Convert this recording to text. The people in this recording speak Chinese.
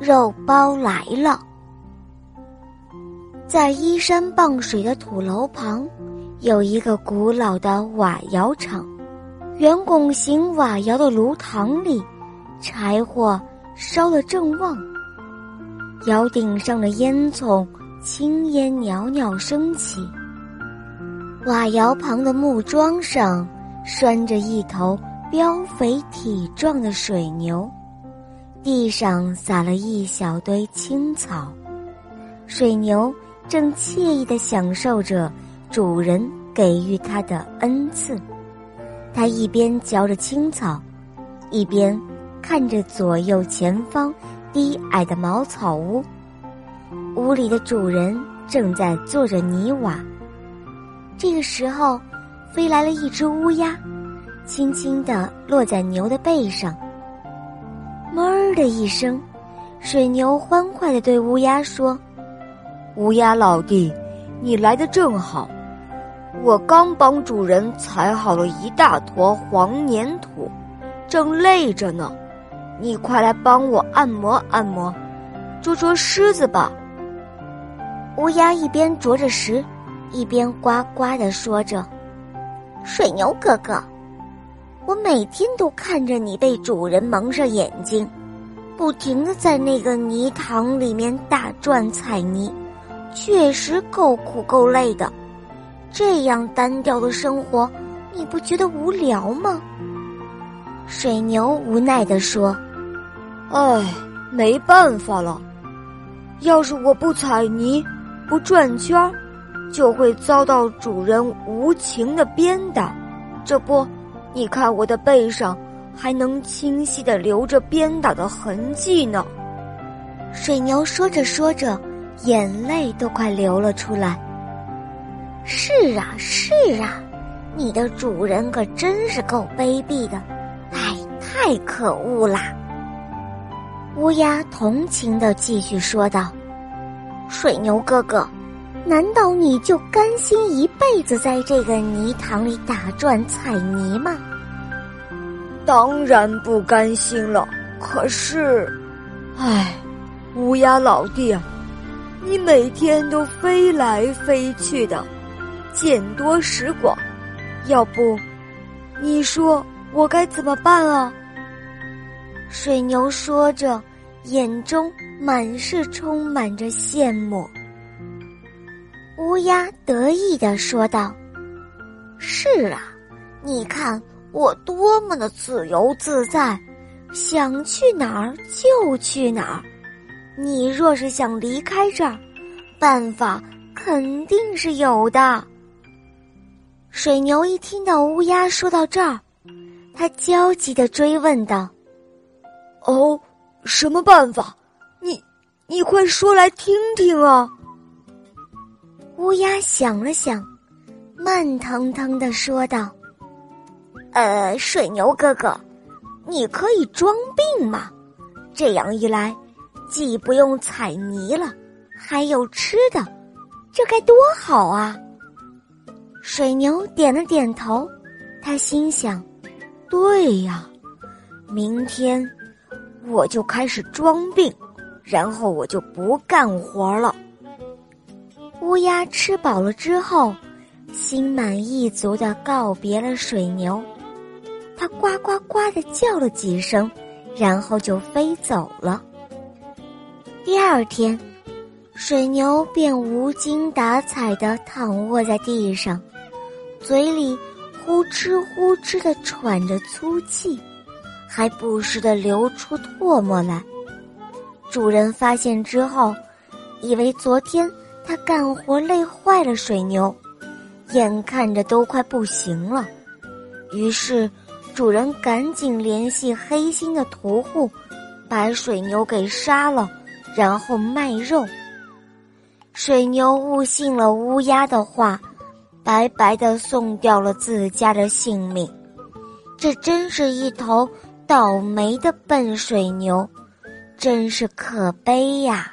肉包来了，在依山傍水的土楼旁，有一个古老的瓦窑厂。圆拱形瓦窑的炉膛里，柴火烧得正旺，窑顶上的烟囱青烟袅袅升起。瓦窑旁的木桩上，拴着一头膘肥体壮的水牛。地上撒了一小堆青草，水牛正惬意地享受着主人给予它的恩赐。它一边嚼着青草，一边看着左右前方低矮的茅草屋。屋里的主人正在做着泥瓦。这个时候，飞来了一只乌鸦，轻轻地落在牛的背上。哞儿的一声，水牛欢快地对乌鸦说：“乌鸦老弟，你来的正好，我刚帮主人踩好了一大坨黄粘土，正累着呢。你快来帮我按摩按摩，捉捉虱子吧。”乌鸦一边啄着食，一边呱呱地说着：“水牛哥哥。”我每天都看着你被主人蒙上眼睛，不停的在那个泥塘里面打转踩泥，确实够苦够累的。这样单调的生活，你不觉得无聊吗？水牛无奈地说：“唉，没办法了。要是我不踩泥，不转圈，就会遭到主人无情的鞭打。这不。”你看我的背上，还能清晰的留着鞭打的痕迹呢。水牛说着说着，眼泪都快流了出来。是啊，是啊，你的主人可真是够卑鄙的，哎，太可恶啦！乌鸦同情的继续说道：“水牛哥哥。”难道你就甘心一辈子在这个泥塘里打转踩泥吗？当然不甘心了。可是，唉，乌鸦老弟，你每天都飞来飞去的，见多识广，要不，你说我该怎么办啊？水牛说着，眼中满是充满着羡慕。乌鸦得意地说道：“是啊，你看我多么的自由自在，想去哪儿就去哪儿。你若是想离开这儿，办法肯定是有的。”水牛一听到乌鸦说到这儿，他焦急地追问道：“哦，什么办法？你，你快说来听听啊！”乌鸦想了想，慢腾腾的说道：“呃，水牛哥哥，你可以装病吗？这样一来，既不用踩泥了，还有吃的，这该多好啊！”水牛点了点头，他心想：“对呀，明天我就开始装病，然后我就不干活了。”乌鸦吃饱了之后，心满意足的告别了水牛，它呱呱呱的叫了几声，然后就飞走了。第二天，水牛便无精打采的躺卧在地上，嘴里呼哧呼哧的喘着粗气，还不时的流出唾沫来。主人发现之后，以为昨天。他干活累坏了水牛，眼看着都快不行了，于是主人赶紧联系黑心的屠户，把水牛给杀了，然后卖肉。水牛误信了乌鸦的话，白白的送掉了自家的性命。这真是一头倒霉的笨水牛，真是可悲呀！